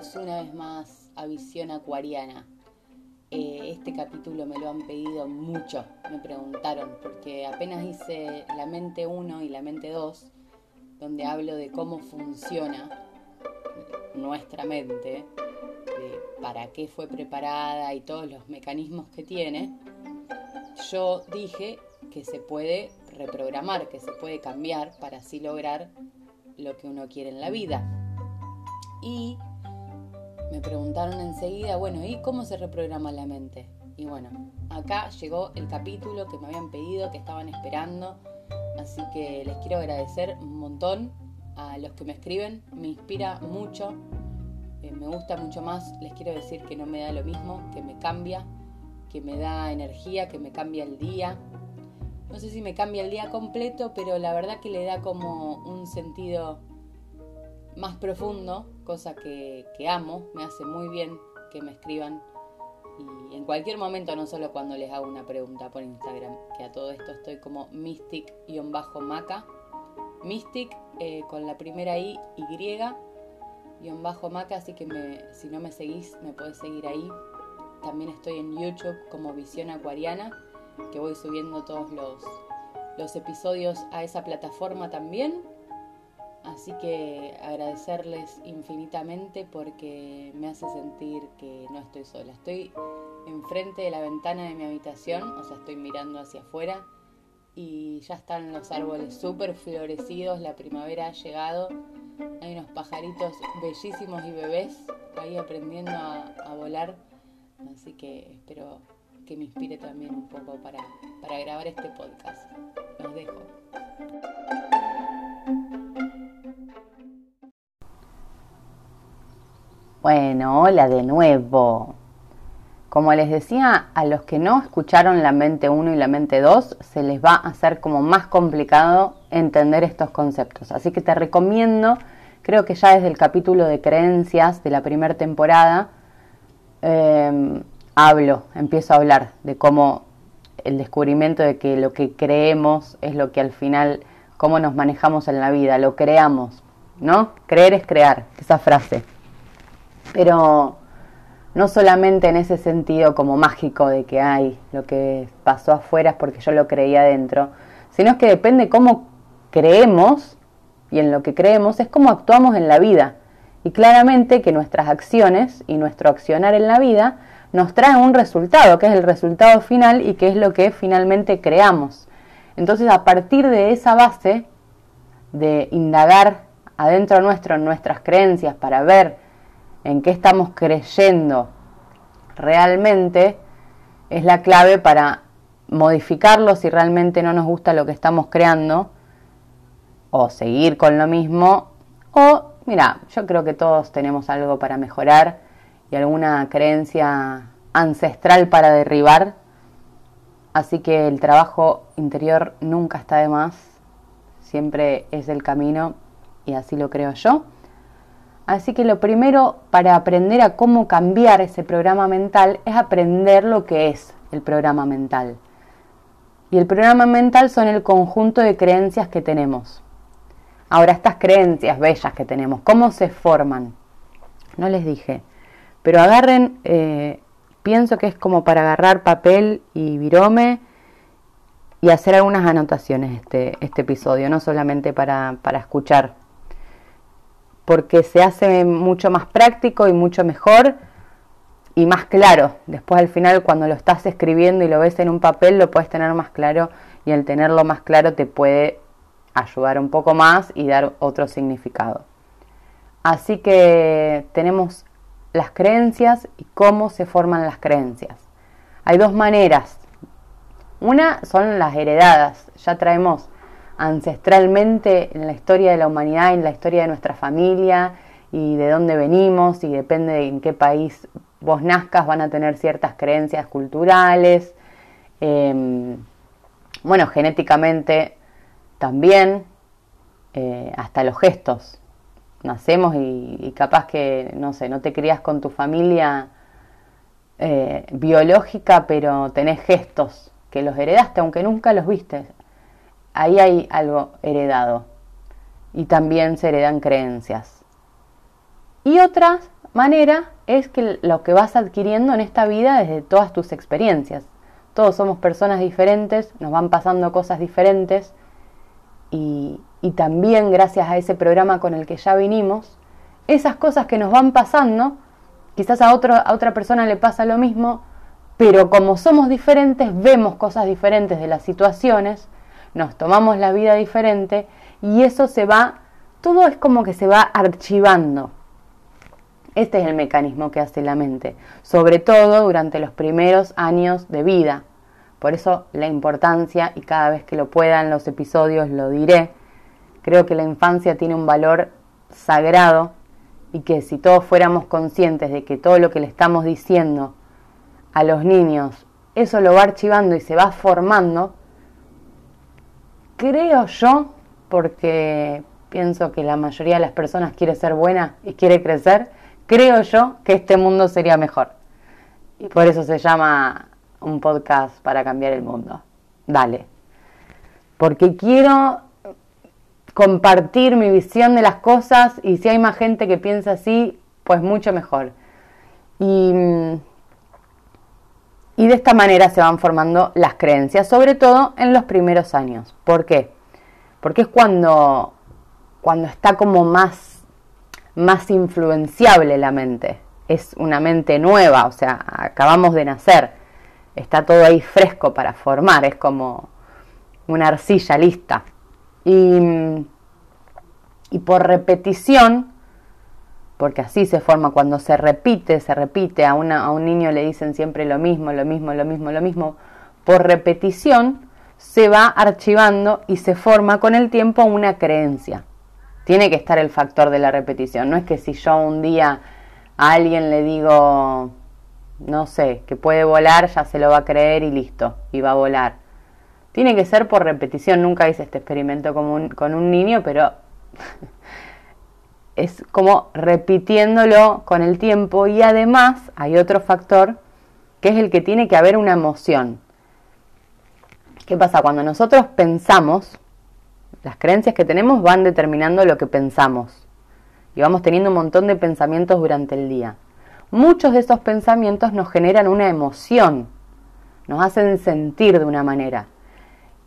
bienvenidos una vez más a Visión Acuariana. Eh, este capítulo me lo han pedido mucho, me preguntaron, porque apenas hice la mente 1 y la mente 2, donde hablo de cómo funciona nuestra mente, de para qué fue preparada y todos los mecanismos que tiene, yo dije que se puede reprogramar, que se puede cambiar para así lograr lo que uno quiere en la vida. Y me preguntaron enseguida, bueno, ¿y cómo se reprograma la mente? Y bueno, acá llegó el capítulo que me habían pedido, que estaban esperando. Así que les quiero agradecer un montón a los que me escriben. Me inspira mucho, eh, me gusta mucho más. Les quiero decir que no me da lo mismo, que me cambia, que me da energía, que me cambia el día. No sé si me cambia el día completo, pero la verdad que le da como un sentido más profundo, cosa que, amo, me hace muy bien que me escriban y en cualquier momento, no solo cuando les hago una pregunta por Instagram, que a todo esto estoy como mystic-maca, mystic eh, con la primera I, Y, bajo maca, así que si no me seguís, me podés seguir ahí. También estoy en YouTube como Visión Acuariana, que voy subiendo todos los, los episodios a esa plataforma también. Así que agradecerles infinitamente porque me hace sentir que no estoy sola. Estoy enfrente de la ventana de mi habitación, o sea, estoy mirando hacia afuera y ya están los árboles súper florecidos, la primavera ha llegado, hay unos pajaritos bellísimos y bebés ahí aprendiendo a, volar, así que espero que me inspire también un poco para, para grabar este podcast. Los dejo. Bueno, hola de nuevo. Como les decía, a los que no escucharon la mente 1 y la mente 2, se les va a hacer como más complicado entender estos conceptos. Así que te recomiendo, creo que ya desde el capítulo de creencias de la primera temporada, em, hablo, empiezo a hablar de cómo el descubrimiento de que lo que creemos es lo que al final, cómo nos manejamos en la vida, lo creamos, ¿no? Creer es crear, esa frase pero no solamente en ese sentido como mágico de que hay lo que pasó afuera es porque yo lo creía adentro, sino es que depende cómo creemos y en lo que creemos es cómo actuamos en la vida. Y claramente que nuestras acciones y nuestro accionar en la vida nos traen un resultado, que es el resultado final y que es lo que finalmente creamos. Entonces, a partir de esa base de indagar adentro nuestro en nuestras creencias para ver en qué estamos creyendo realmente, es la clave para modificarlo si realmente no nos gusta lo que estamos creando, o seguir con lo mismo, o, mira, yo creo que todos tenemos algo para mejorar y alguna creencia ancestral para derribar, así que el trabajo interior nunca está de más, siempre es el camino y así lo creo yo. Así que lo primero para aprender a cómo cambiar ese programa mental es aprender lo que es el programa mental. Y el programa mental son el conjunto de creencias que tenemos. Ahora, estas creencias bellas que tenemos, ¿cómo se forman? No les dije, pero agarren, eh, pienso que es como para agarrar papel y virome y hacer algunas anotaciones este, este episodio, no solamente para, para escuchar porque se hace mucho más práctico y mucho mejor y más claro. Después al final cuando lo estás escribiendo y lo ves en un papel lo puedes tener más claro y el tenerlo más claro te puede ayudar un poco más y dar otro significado. Así que tenemos las creencias y cómo se forman las creencias. Hay dos maneras. Una son las heredadas. Ya traemos ancestralmente en la historia de la humanidad, en la historia de nuestra familia y de dónde venimos y depende de en qué país vos nazcas van a tener ciertas creencias culturales. Em, bueno, genéticamente también, eh, hasta los gestos. Nacemos y, capaz que, no sé, no te crías con tu familia eh, biológica, pero tenés gestos que los heredaste, aunque nunca los viste ahí hay algo heredado y también se heredan creencias. Y otras, manera es que lo que vas adquiriendo en esta vida desde todas tus experiencias. Todos somos personas diferentes, nos van pasando cosas diferentes y, y también gracias a ese programa con el que ya vinimos, esas cosas que nos van pasando, quizás a, otro, a otra persona le pasa lo mismo, pero como somos diferentes, vemos cosas diferentes de las situaciones, nos tomamos la vida diferente y eso se va, todo es como que se va archivando. Este es el mecanismo que hace la mente, sobre todo durante los primeros años de vida. Por eso la importancia, y cada vez que lo pueda en los episodios lo diré, creo que la infancia tiene un valor sagrado y que si todos fuéramos conscientes de que todo lo que le estamos diciendo a los niños, eso lo va archivando y se va formando, creo yo, porque pienso que la mayoría de las personas quiere ser buena y quiere crecer, creo yo que este mundo sería mejor. Y por eso se llama un podcast para cambiar el mundo. Dale. Porque quiero compartir mi visión de las cosas y si hay más gente que piensa así, pues mucho mejor. Y, y de esta manera se van formando las creencias, sobre todo en los primeros años. ¿Por qué? Porque es cuando, cuando está como más, más influenciable la mente. Es una mente nueva, o sea, acabamos de nacer. Está todo ahí fresco para formar, es como una arcilla lista. Y, y por repetición, porque así se forma cuando se repite, se repite, a, una, a un niño le dicen siempre lo mismo, lo mismo, lo mismo, lo mismo, por repetición se va archivando y se forma con el tiempo una creencia. Tiene que estar el factor de la repetición, no es que si yo un día a alguien le digo, no sé, que puede volar, ya se lo va a creer y listo, y va a volar. Tiene que ser por repetición, nunca hice este experimento con un, con un niño, pero es como repitiéndolo con el tiempo y además hay otro factor que es el que tiene que haber una emoción. ¿Qué pasa? Cuando nosotros pensamos, las creencias que tenemos van determinando lo que pensamos y vamos teniendo un montón de pensamientos durante el día. Muchos de esos pensamientos nos generan una emoción, nos hacen sentir de una manera.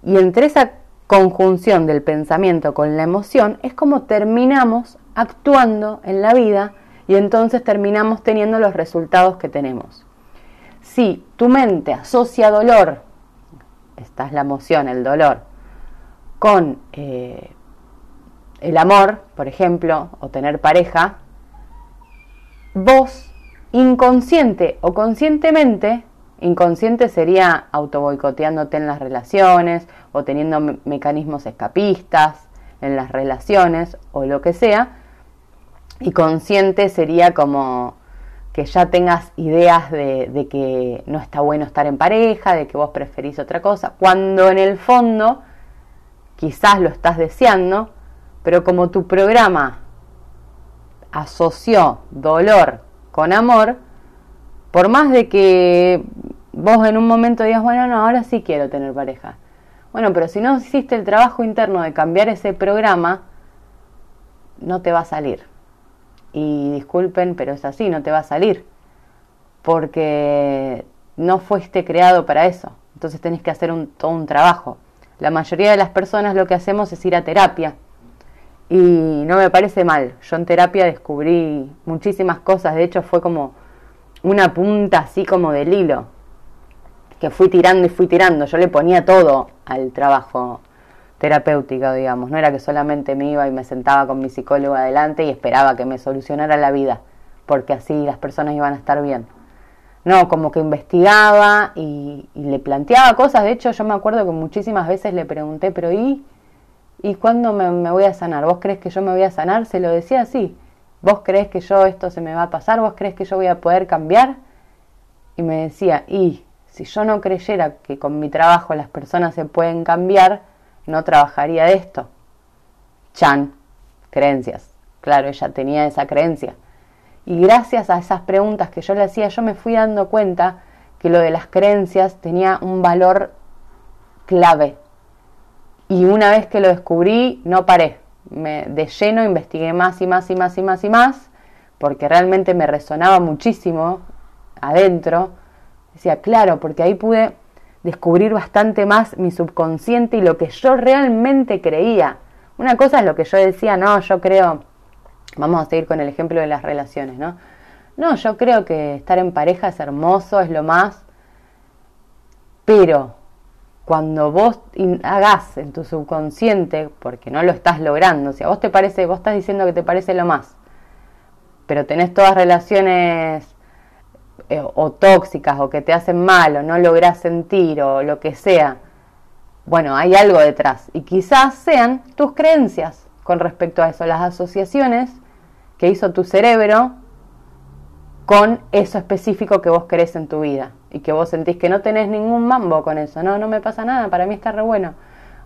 Y entre esa conjunción del pensamiento con la emoción es como terminamos actuando en la vida y entonces terminamos teniendo los resultados que tenemos. Si tu mente asocia dolor, esta es la emoción, el dolor, con eh, el amor, por ejemplo, o tener pareja, vos inconsciente o conscientemente Inconsciente sería autoboicoteándote en las relaciones o teniendo mecanismos escapistas en las relaciones o lo que sea. Y consciente sería como que ya tengas ideas de, que no está bueno estar en pareja, de que vos preferís otra cosa, cuando en el fondo quizás lo estás deseando, pero como tu programa asoció dolor con amor, por más de que vos en un momento digas, bueno, no, ahora sí quiero tener pareja. Bueno, pero si no hiciste el trabajo interno de cambiar ese programa, no te va a salir. Y disculpen, pero es así, no te va a salir. Porque no fuiste creado para eso. Entonces tenés que hacer un, todo un trabajo. La mayoría de las personas lo que hacemos es ir a terapia. Y no me parece mal. Yo en terapia descubrí muchísimas cosas. De hecho, fue como una punta así como del hilo, que fui tirando y fui tirando. Yo le ponía todo al trabajo terapéutico, digamos. No era que solamente me iba y me sentaba con mi psicólogo adelante y esperaba que me solucionara la vida, porque así las personas iban a estar bien. No, como que investigaba y, le planteaba cosas. De hecho, yo me acuerdo que muchísimas veces le pregunté, pero ¿y, ¿y cuándo me, me voy a sanar? ¿Vos crees que yo me voy a sanar? Se lo decía así. ¿Vos crees que yo esto se me va a pasar? ¿Vos crees que yo voy a poder cambiar? Y me decía, y si yo no creyera que con mi trabajo las personas se pueden cambiar, no trabajaría de esto. Chan, creencias. Claro, ella tenía esa creencia. Y gracias a esas preguntas que yo le hacía, yo me fui dando cuenta que lo de las creencias tenía un valor clave. Y una vez que lo descubrí, no paré me, de lleno investigué más y más y más y más y más, porque realmente me resonaba muchísimo adentro, decía, claro, porque ahí pude descubrir bastante más mi subconsciente y lo que yo realmente creía. Una cosa es lo que yo decía, no, yo creo, vamos a seguir con el ejemplo de las relaciones, ¿no? No, yo creo que estar en pareja es hermoso, es lo más, pero cuando vos hagas en tu subconsciente, porque no lo estás logrando, o sea, vos te parece, vos estás diciendo que te parece lo más, pero tenés todas relaciones eh, o tóxicas o que te hacen mal o no lográs sentir o lo que sea, bueno, hay algo detrás y quizás sean tus creencias con respecto a eso, las asociaciones que hizo tu cerebro con eso específico que vos querés en tu vida y que vos sentís que no tenés ningún mambo con eso, no, no me pasa nada, para mí está re bueno.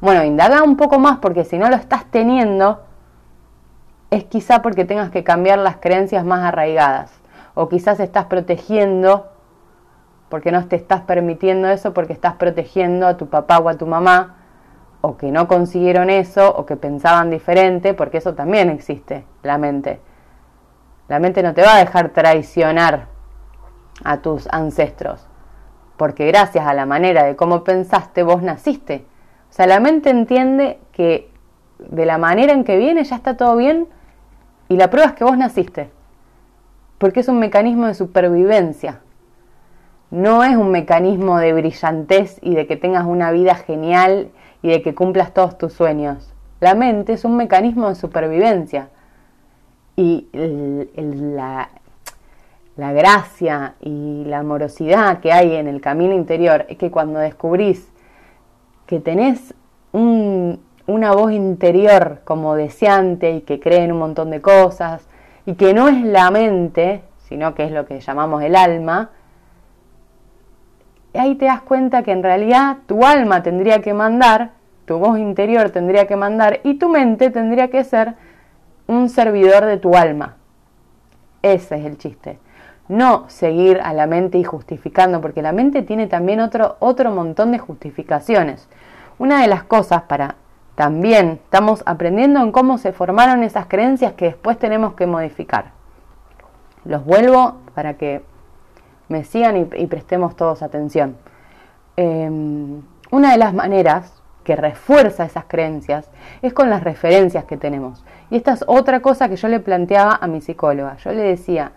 Bueno, indaga un poco más porque si no lo estás teniendo, es quizá porque tengas que cambiar las creencias más arraigadas o quizás estás protegiendo porque no te estás permitiendo eso porque estás protegiendo a tu papá o a tu mamá o que no consiguieron eso o que pensaban diferente porque eso también existe, la mente. La mente no te va a dejar traicionar a tus ancestros, porque gracias a la manera de cómo pensaste vos naciste. O sea, la mente entiende que de la manera en que viene ya está todo bien y la prueba es que vos naciste, porque es un mecanismo de supervivencia. No es un mecanismo de brillantez y de que tengas una vida genial y de que cumplas todos tus sueños. La mente es un mecanismo de supervivencia y la, gracia y la amorosidad que hay en el camino interior es que cuando descubrís que tenés una voz interior como deseante y que cree en un montón de cosas y que no es la mente, sino que es lo que llamamos el alma, ahí te das cuenta que en realidad tu alma tendría que mandar, tu voz interior tendría que mandar y tu mente tendría que ser un servidor de tu alma. Ese es el chiste. No seguir a la mente y justificando, porque la mente tiene también otro, otro montón de justificaciones. Una de las cosas para también estamos aprendiendo en cómo se formaron esas creencias que después tenemos que modificar. Los vuelvo para que me sigan y, prestemos todos atención. Em, una de las maneras que refuerza esas creencias es con las referencias que tenemos. Y esta es otra cosa que yo le planteaba a mi psicóloga. Yo le decía,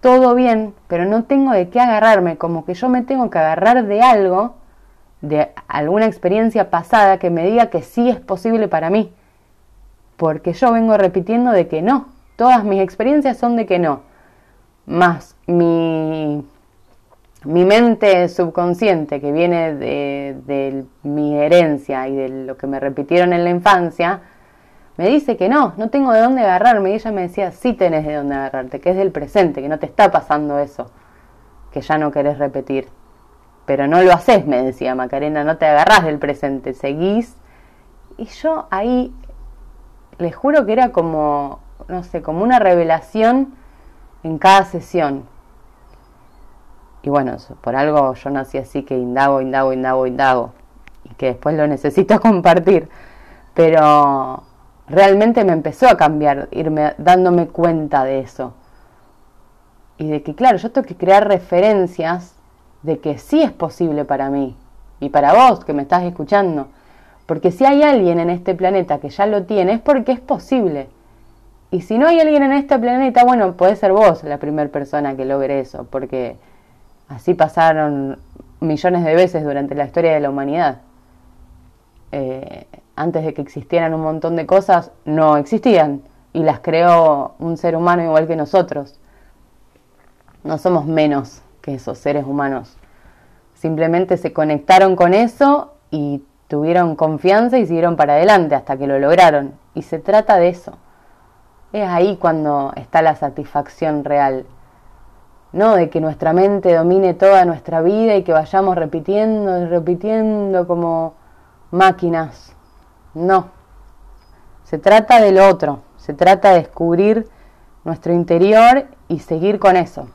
todo bien, pero no tengo de qué agarrarme, como que yo me tengo que agarrar de algo, de alguna experiencia pasada que me diga que sí es posible para mí. Porque yo vengo repitiendo de que no. Todas mis experiencias son de que no. Más mi mi mente subconsciente, que viene de, mi herencia y de lo que me repitieron en la infancia, me dice que no, no tengo de dónde agarrarme. Y ella me decía, sí tenés de dónde agarrarte, que es del presente, que no te está pasando eso, que ya no querés repetir. Pero no lo haces, me decía Macarena, no te agarrás del presente, seguís. Y yo ahí, les juro que era como, no sé, como una revelación en cada sesión y bueno, por algo yo nací así que indago, indago, indago, indago. Y que después lo necesito compartir. Pero realmente me empezó a cambiar, irme dándome cuenta de eso. Y de que, claro, yo tengo que crear referencias de que sí es posible para mí. Y para vos que me estás escuchando. Porque si hay alguien en este planeta que ya lo tiene, es porque es posible. Y si no hay alguien en este planeta, bueno, puede ser vos la primera persona que logre eso. Porque Así pasaron millones de veces durante la historia de la humanidad. Eh, antes de que existieran un montón de cosas, no existían y las creó un ser humano igual que nosotros. No somos menos que esos seres humanos. Simplemente se conectaron con eso y tuvieron confianza y siguieron para adelante hasta que lo lograron. Y se trata de eso. Es ahí cuando está la satisfacción real no de que nuestra mente domine toda nuestra vida y que vayamos repitiendo y repitiendo como máquinas. No. Se trata del otro, se trata de descubrir nuestro interior y seguir con eso.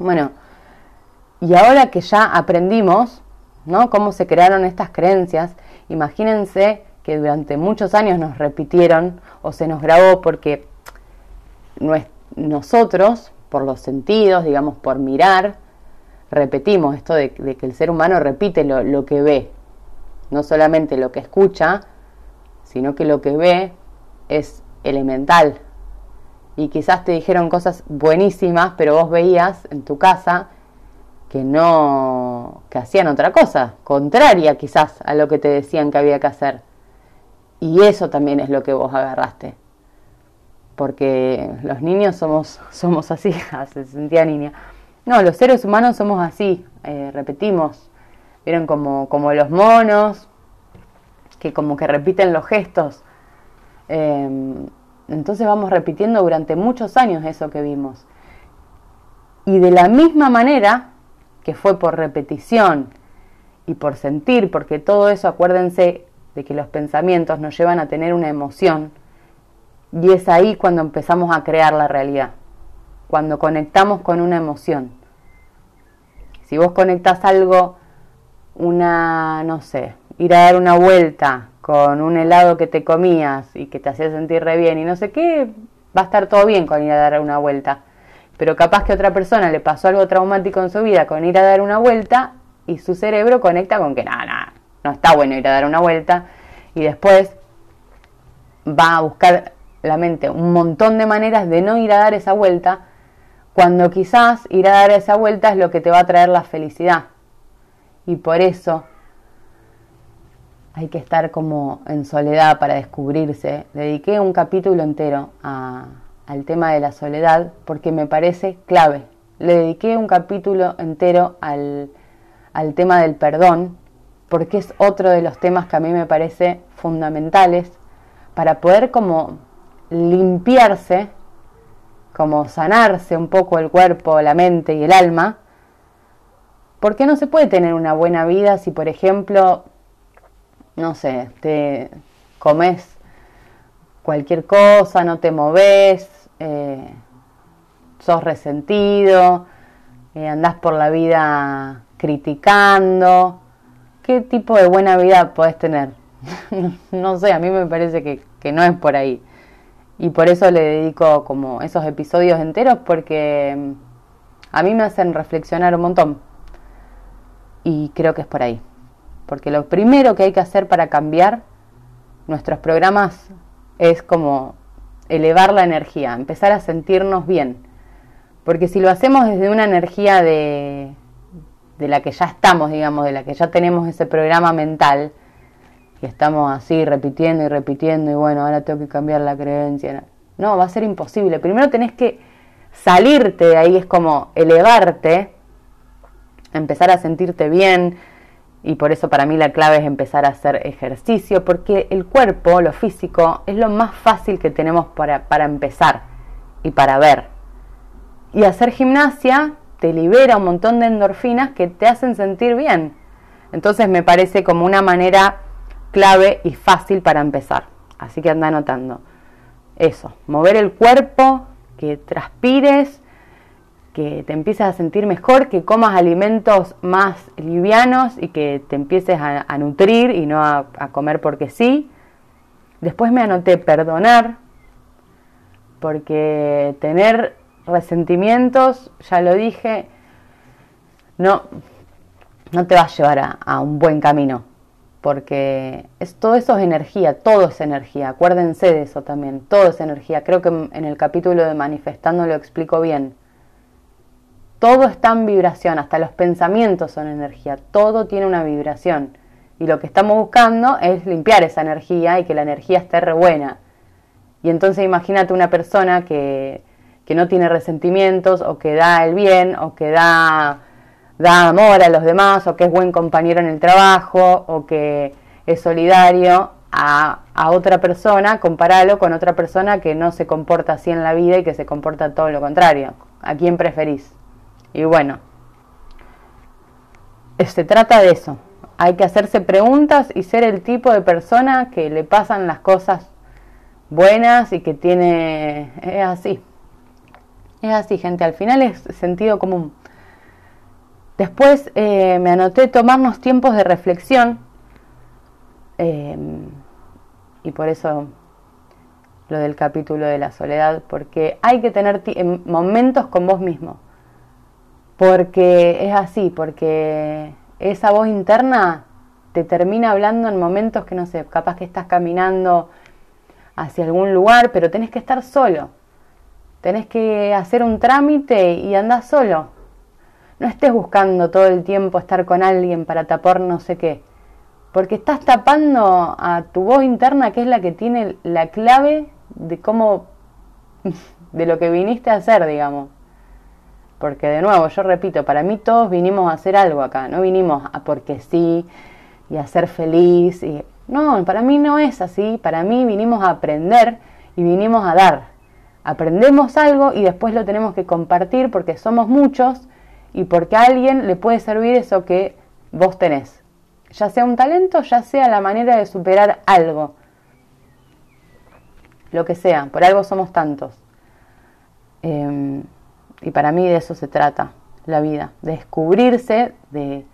Bueno, y ahora que ya aprendimos, ¿no? Cómo se crearon estas creencias, imagínense que durante muchos años nos repitieron o se nos grabó porque nosotros, por los sentidos, digamos, por mirar, repetimos esto de, que el ser humano repite lo, lo que ve, no solamente lo que escucha, sino que lo que ve es elemental. Y quizás te dijeron cosas buenísimas, pero vos veías en tu casa que no, que hacían otra cosa, contraria quizás a lo que te decían que había que hacer. Y eso también es lo que vos agarraste. Porque los niños somos, somos así, se sentía niña. No, los seres humanos somos así, eh, repetimos. Vieron como, como los monos, que como que repiten los gestos. Em, entonces vamos repitiendo durante muchos años eso que vimos. Y de la misma manera que fue por repetición y por sentir, porque todo eso, acuérdense de que los pensamientos nos llevan a tener una emoción, y es ahí cuando empezamos a crear la realidad, cuando conectamos con una emoción. Si vos conectas algo, una, no sé, ir a dar una vuelta con un helado que te comías y que te hacía sentir re bien y no sé qué, va a estar todo bien con ir a dar una vuelta. Pero capaz que otra persona le pasó algo traumático en su vida con ir a dar una vuelta y su cerebro conecta con que nada, nada, no está bueno ir a dar una vuelta y después va a buscar la mente un montón de maneras de no ir a dar esa vuelta cuando quizás ir a dar esa vuelta es lo que te va a traer la felicidad. Y por eso hay que estar como en soledad para descubrirse. Dediqué un capítulo entero al tema de la soledad porque me parece clave. Le dediqué un capítulo entero al, al tema del perdón porque es otro de los temas que a mí me parece fundamentales para poder como limpiarse, como sanarse un poco el cuerpo, la mente y el alma, porque no se puede tener una buena vida si, por ejemplo, no sé, te comes cualquier cosa, no te moves, eh, sos resentido, eh, andás por la vida criticando. ¿Qué tipo de buena vida podés tener? no sé, a mí me parece que, que no es por ahí. Y por eso le dedico como esos episodios enteros porque mm, a mí me hacen reflexionar un montón. Y creo que es por ahí. Porque lo primero que hay que hacer para cambiar nuestros programas es como elevar la energía, empezar a sentirnos bien. Porque si lo hacemos desde una energía de, de la que ya estamos, digamos, de la que ya tenemos ese programa mental, y estamos así repitiendo y repitiendo, y bueno, ahora tengo que cambiar la creencia. No, va a ser imposible. Primero tenés que salirte de ahí, es como elevarte, empezar a sentirte bien, y por eso para mí la clave es empezar a hacer ejercicio, porque el cuerpo, lo físico, es lo más fácil que tenemos para, para empezar y para ver. Y hacer gimnasia te libera un montón de endorfinas que te hacen sentir bien. Entonces me parece como una manera clave y fácil para empezar. Así que anda anotando. Eso, mover el cuerpo, que transpires, que te empieces a sentir mejor, que comas alimentos más livianos y que te empieces a, nutrir y no a, comer porque sí. Después me anoté perdonar, porque tener resentimientos, ya lo dije, no, no te va a llevar a, a un buen camino, porque es, todo eso es energía, todo es energía, acuérdense de eso también, todo es energía. Creo que en el capítulo de manifestando lo explico bien todo está en vibración, hasta los pensamientos son energía, todo tiene una vibración. Y lo que estamos buscando es limpiar esa energía y que la energía esté re buena. Y entonces imagínate una persona que, que no tiene resentimientos o que da el bien o que da, da amor a los demás o que es buen compañero en el trabajo o que es solidario a, a otra persona, comparalo con otra persona que no se comporta así en la vida y que se comporta todo lo contrario. ¿A quién preferís? Y bueno, se trata de eso. Hay que hacerse preguntas y ser el tipo de persona que le pasan las cosas buenas y que tiene... Es así. Es así, gente. Al final es sentido común. Después eh, me anoté tomarnos tiempos de reflexión. Em, y por eso lo del capítulo de la soledad, porque hay que tener momentos con vos mismo. Porque es así, porque esa voz interna te termina hablando en momentos que no sé, capaz que estás caminando hacia algún lugar, pero tenés que estar solo. Tenés que hacer un trámite y andás solo. No estés buscando todo el tiempo estar con alguien para tapar no sé qué. Porque estás tapando a tu voz interna, que es la que tiene la clave de cómo, de lo que viniste a hacer, digamos. Porque de nuevo, yo repito, para mí todos vinimos a hacer algo acá, no vinimos a porque sí y a ser feliz. Y... No, para mí no es así, para mí vinimos a aprender y vinimos a dar. Aprendemos algo y después lo tenemos que compartir porque somos muchos y porque a alguien le puede servir eso que vos tenés. Ya sea un talento, ya sea la manera de superar algo. Lo que sea, por algo somos tantos. Em, y para mí de eso se trata la vida, de descubrirse, de,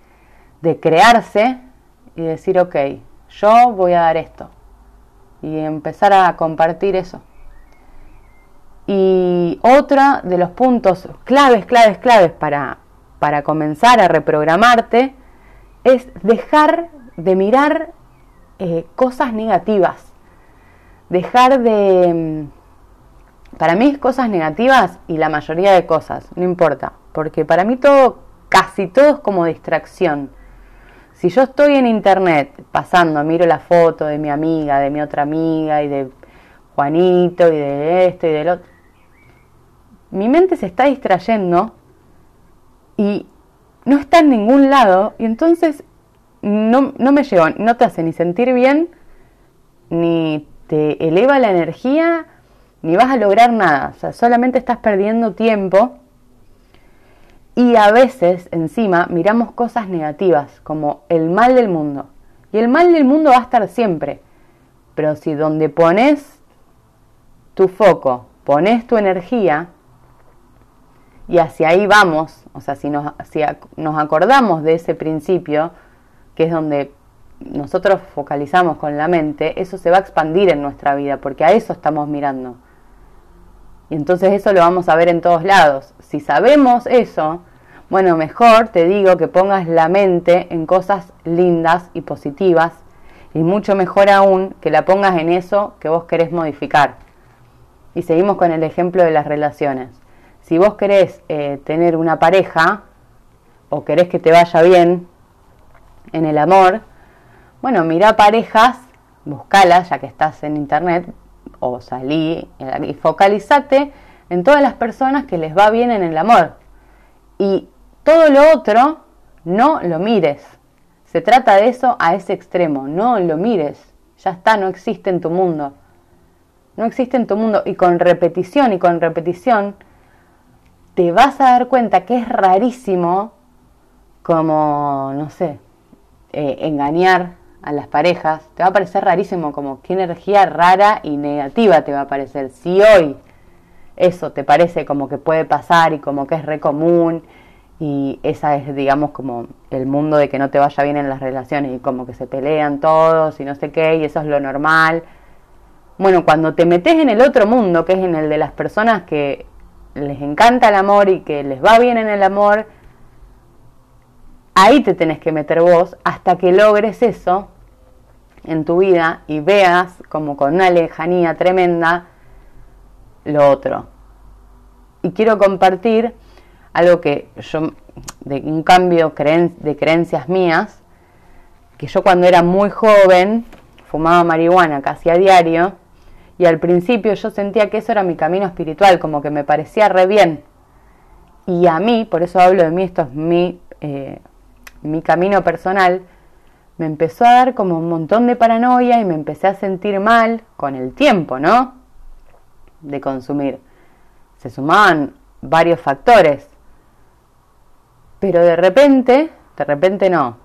de crearse y decir, ok, yo voy a dar esto. Y empezar a compartir eso. Y otro de los puntos claves, claves, claves para, para comenzar a reprogramarte es dejar de mirar eh, cosas negativas. Dejar de... Para mí es cosas negativas y la mayoría de cosas, no importa. Porque para mí todo, casi todo es como distracción. Si yo estoy en internet pasando, miro la foto de mi amiga, de mi otra amiga y de Juanito y de esto y del otro, mi mente se está distrayendo y no está en ningún lado y entonces no, no me llevo, no te hace ni sentir bien, ni te eleva la energía, ni vas a lograr nada. O sea, solamente estás perdiendo tiempo y a veces, encima, miramos cosas negativas, como el mal del mundo. Y el mal del mundo va a estar siempre. Pero si donde pones tu foco, pones tu energía, y hacia ahí vamos, o sea, si nos, si nos acordamos de ese principio, que es donde nosotros focalizamos con la mente, eso se va a expandir en nuestra vida, porque a eso estamos mirando. Y entonces eso lo vamos a ver en todos lados. Si sabemos eso, bueno, mejor te digo que pongas la mente en cosas lindas y positivas y mucho mejor aún que la pongas en eso que vos querés modificar. Y seguimos con el ejemplo de las relaciones. Si vos querés eh, tener una pareja o querés que te vaya bien en el amor, bueno, mira parejas, buscalas ya que estás en internet o salí y focalizate en todas las personas que les va bien en el amor. Y todo lo otro, no lo mires. Se trata de eso a ese extremo, no lo mires. Ya está, no existe en tu mundo. No existe en tu mundo. Y con repetición y con repetición, te vas a dar cuenta que es rarísimo como, no sé, eh, engañar a las parejas, te va a parecer rarísimo, como qué energía rara y negativa te va a parecer. Si hoy eso te parece como que puede pasar y como que es re común y esa es, digamos, como el mundo de que no te vaya bien en las relaciones y como que se pelean todos y no sé qué y eso es lo normal. Bueno, cuando te metes en el otro mundo, que es en el de las personas que les encanta el amor y que les va bien en el amor, ahí te tenés que meter vos hasta que logres eso en tu vida y veas como con una lejanía tremenda lo otro. Y quiero compartir algo que yo, de un cambio de creencias mías, que yo cuando era muy joven fumaba marihuana casi a diario y al principio yo sentía que eso era mi camino espiritual, como que me parecía re bien. Y a mí, por eso hablo de mí, esto es mi, eh, mi camino personal, me empezó a dar como un montón de paranoia y me empecé a sentir mal con el tiempo, ¿no? De consumir. Se sumaban varios factores. Pero de repente, de repente no.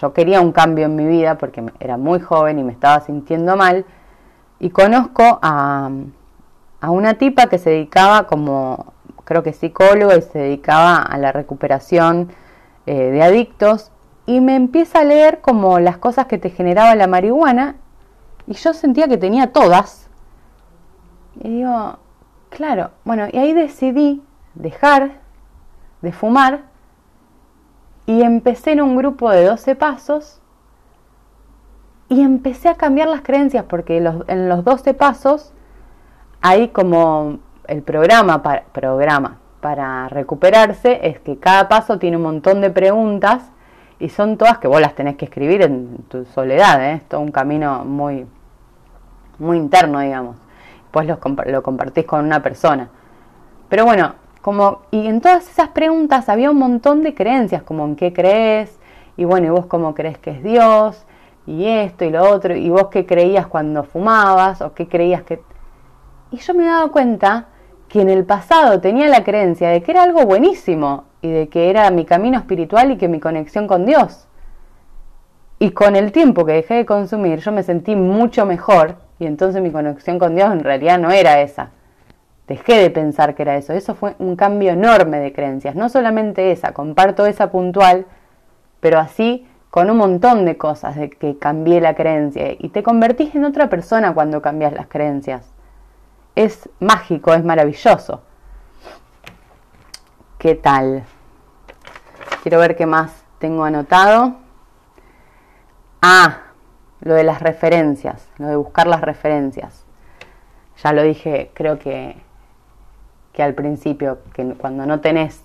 Yo quería un cambio en mi vida porque era muy joven y me estaba sintiendo mal. Y conozco a, a una tipa que se dedicaba como, creo que psicóloga y se dedicaba a la recuperación eh, de adictos y me empieza a leer como las cosas que te generaba la marihuana y yo sentía que tenía todas. Y digo, claro, bueno, y ahí decidí dejar de fumar y empecé en un grupo de 12 pasos y empecé a cambiar las creencias porque en los 12 pasos hay como el programa para, programa para recuperarse es que cada paso tiene un montón de preguntas y son todas que vos las tenés que escribir en tu soledad, ¿eh? es todo un camino muy, muy interno, digamos. Después lo, lo compartís con una persona. Pero bueno, como, y en todas esas preguntas había un montón de creencias, como en qué crees, y bueno, y vos cómo crees que es Dios, y esto y lo otro, y vos qué creías cuando fumabas, o qué creías que... Y yo me he dado cuenta que en el pasado tenía la creencia de que era algo buenísimo, y de que era mi camino espiritual y que mi conexión con Dios. Y con el tiempo que dejé de consumir, yo me sentí mucho mejor, y entonces mi conexión con Dios en realidad no era esa Dejé de pensar que era eso. Eso fue un cambio enorme de creencias. No solamente esa, comparto esa puntual, pero así con un montón de cosas de que cambié la creencia. Y te convertís en otra persona cuando cambias las creencias. Es mágico, es maravilloso. ¿Qué tal? Quiero ver qué más tengo anotado. Ah, lo de las referencias, lo de buscar las referencias. Ya lo dije, creo que que al principio, que cuando no tenés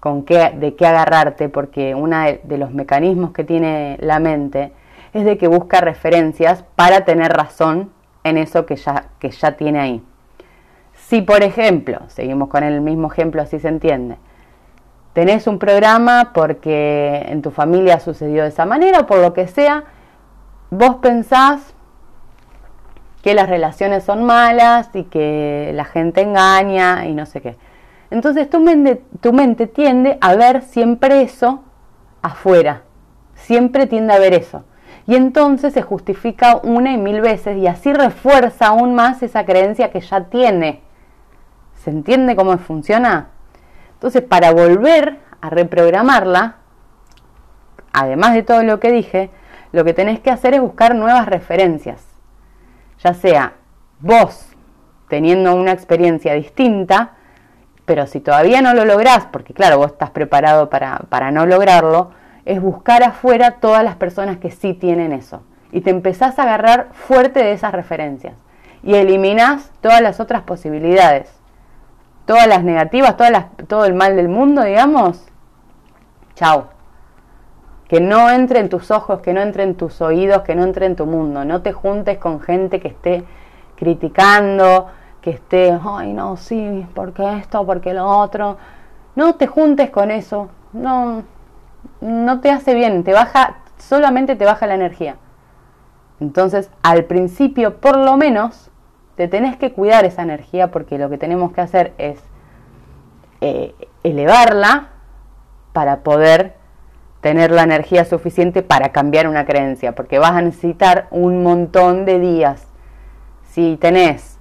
con qué, de qué agarrarte, porque uno de, los mecanismos que tiene la mente es de que busca referencias para tener razón en eso que ya, que ya tiene ahí. Si, por ejemplo, seguimos con el mismo ejemplo, así se entiende, tenés un programa porque en tu familia sucedió de esa manera o por lo que sea, vos pensás, que las relaciones son malas y que la gente engaña y no sé qué. Entonces tu mente, tu mente tiende a ver siempre eso afuera, siempre tiende a ver eso. Y entonces se justifica una y mil veces y así refuerza aún más esa creencia que ya tiene. ¿Se entiende cómo funciona? Entonces, para volver a reprogramarla, además de todo lo que dije, lo que tenés que hacer es buscar nuevas referencias ya sea vos teniendo una experiencia distinta, pero si todavía no lo lográs, porque claro, vos estás preparado para, para no lograrlo, es buscar afuera todas las personas que sí tienen eso. Y te empezás a agarrar fuerte de esas referencias. Y eliminás todas las otras posibilidades. Todas las negativas, todas las, todo el mal del mundo, digamos. Chao que no entre en tus ojos, que no entre en tus oídos, que no entre en tu mundo. No te juntes con gente que esté criticando, que esté, ay, no, sí, porque esto, porque lo otro. No te juntes con eso. No, no te hace bien, te baja, solamente te baja la energía. Entonces, al principio, por lo menos, te tenés que cuidar esa energía porque lo que tenemos que hacer es eh, elevarla para poder tener la energía suficiente para cambiar una creencia, porque vas a necesitar un montón de días. Si tenés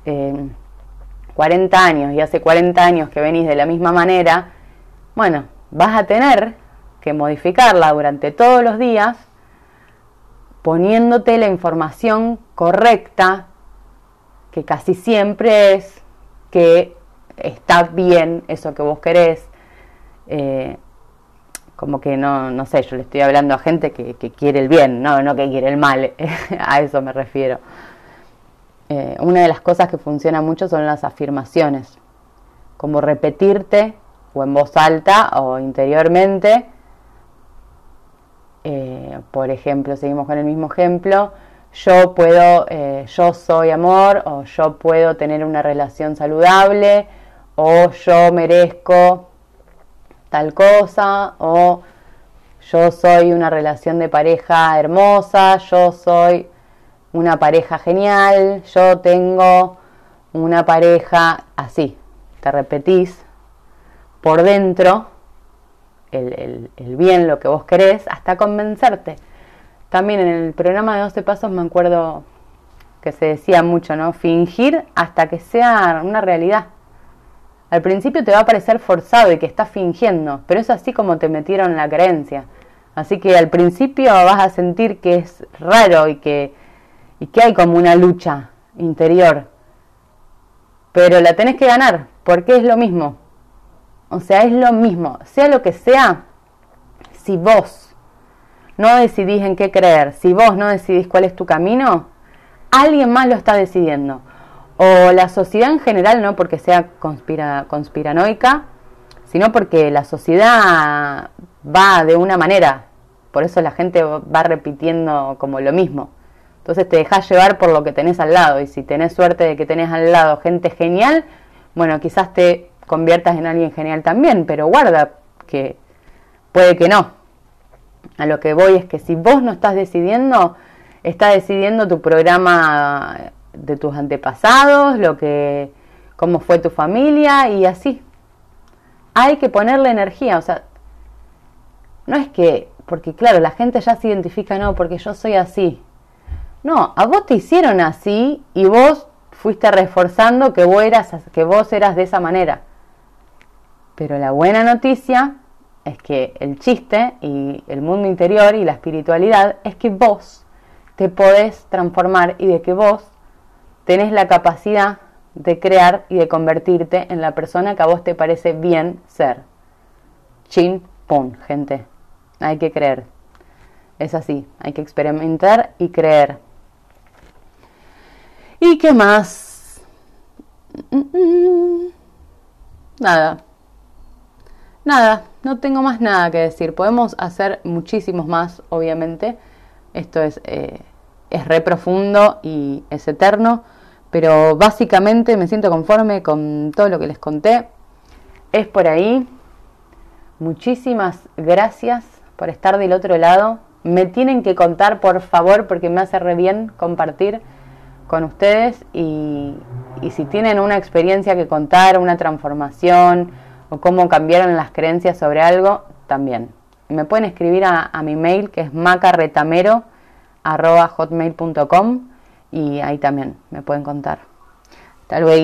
40 eh, años y hace 40 años que venís de la misma manera, bueno, vas a tener que modificarla durante todos los días poniéndote la información correcta, que casi siempre es que está bien eso que vos querés. Eh, como que no, no sé, yo le estoy hablando a gente que, quiere el bien, no, no que quiere el mal, a eso me refiero. Eh, una de las cosas que funciona mucho son las afirmaciones, como repetirte o en voz alta o interiormente. Eh, por ejemplo, seguimos con el mismo ejemplo, yo puedo, eh, yo soy amor o yo puedo tener una relación saludable o yo merezco tal cosa o yo soy una relación de pareja hermosa, yo soy una pareja genial, yo tengo una pareja así, te repetís por dentro el, bien, lo que vos querés, hasta convencerte. También en el programa de 12 pasos me acuerdo que se decía mucho, ¿no? Fingir hasta que sea una realidad. Al principio te va a parecer forzado y que estás fingiendo, pero es así como te metieron la creencia. Así que al principio vas a sentir que es raro y que, y que hay como una lucha interior. pero la tenés que ganar, porque es lo mismo. O sea, es lo mismo. Sea lo que sea, si vos no decidís en qué creer, si vos no decidís cuál es tu camino, alguien más lo está decidiendo. O la sociedad en general, no porque sea conspira, conspiranoica, sino porque la sociedad va de una manera. Por eso la gente va repitiendo como lo mismo. Entonces te dejas llevar por lo que tenés al lado. Y si tenés suerte de que tenés al lado gente genial, bueno, quizás te conviertas en alguien genial también, pero guarda que puede que no. A lo que voy es que si vos no estás decidiendo, está decidiendo tu programa de tus antepasados, lo que cómo fue tu familia y así. Hay que ponerle energía, o sea, no es que porque claro, la gente ya se identifica, no, porque yo soy así. No, a vos te hicieron así y vos fuiste reforzando que vos eras, que vos eras de esa manera. Pero la buena noticia es que el chiste y el mundo interior y la espiritualidad es que vos te podés transformar y de que vos tenés la capacidad de crear y de convertirte en la persona que a vos te parece bien ser. Chin, pum, gente. Hay que creer. Es así, hay que experimentar y creer. ¿Y qué más? Nada. Nada, no tengo más nada que decir. Podemos hacer muchísimos más, obviamente. Esto es, eh, es re profundo y es eterno. Pero básicamente me siento conforme con todo lo que les conté. Es por ahí. Muchísimas gracias por estar del otro lado. Me tienen que contar, por favor, porque me hace re bien compartir con ustedes y, si tienen una experiencia que contar, una transformación o cómo cambiaron las creencias sobre algo, también. Me pueden escribir a, mi mail que es macarretamero.hotmail.com y ahí también me pueden contar. Hasta luego.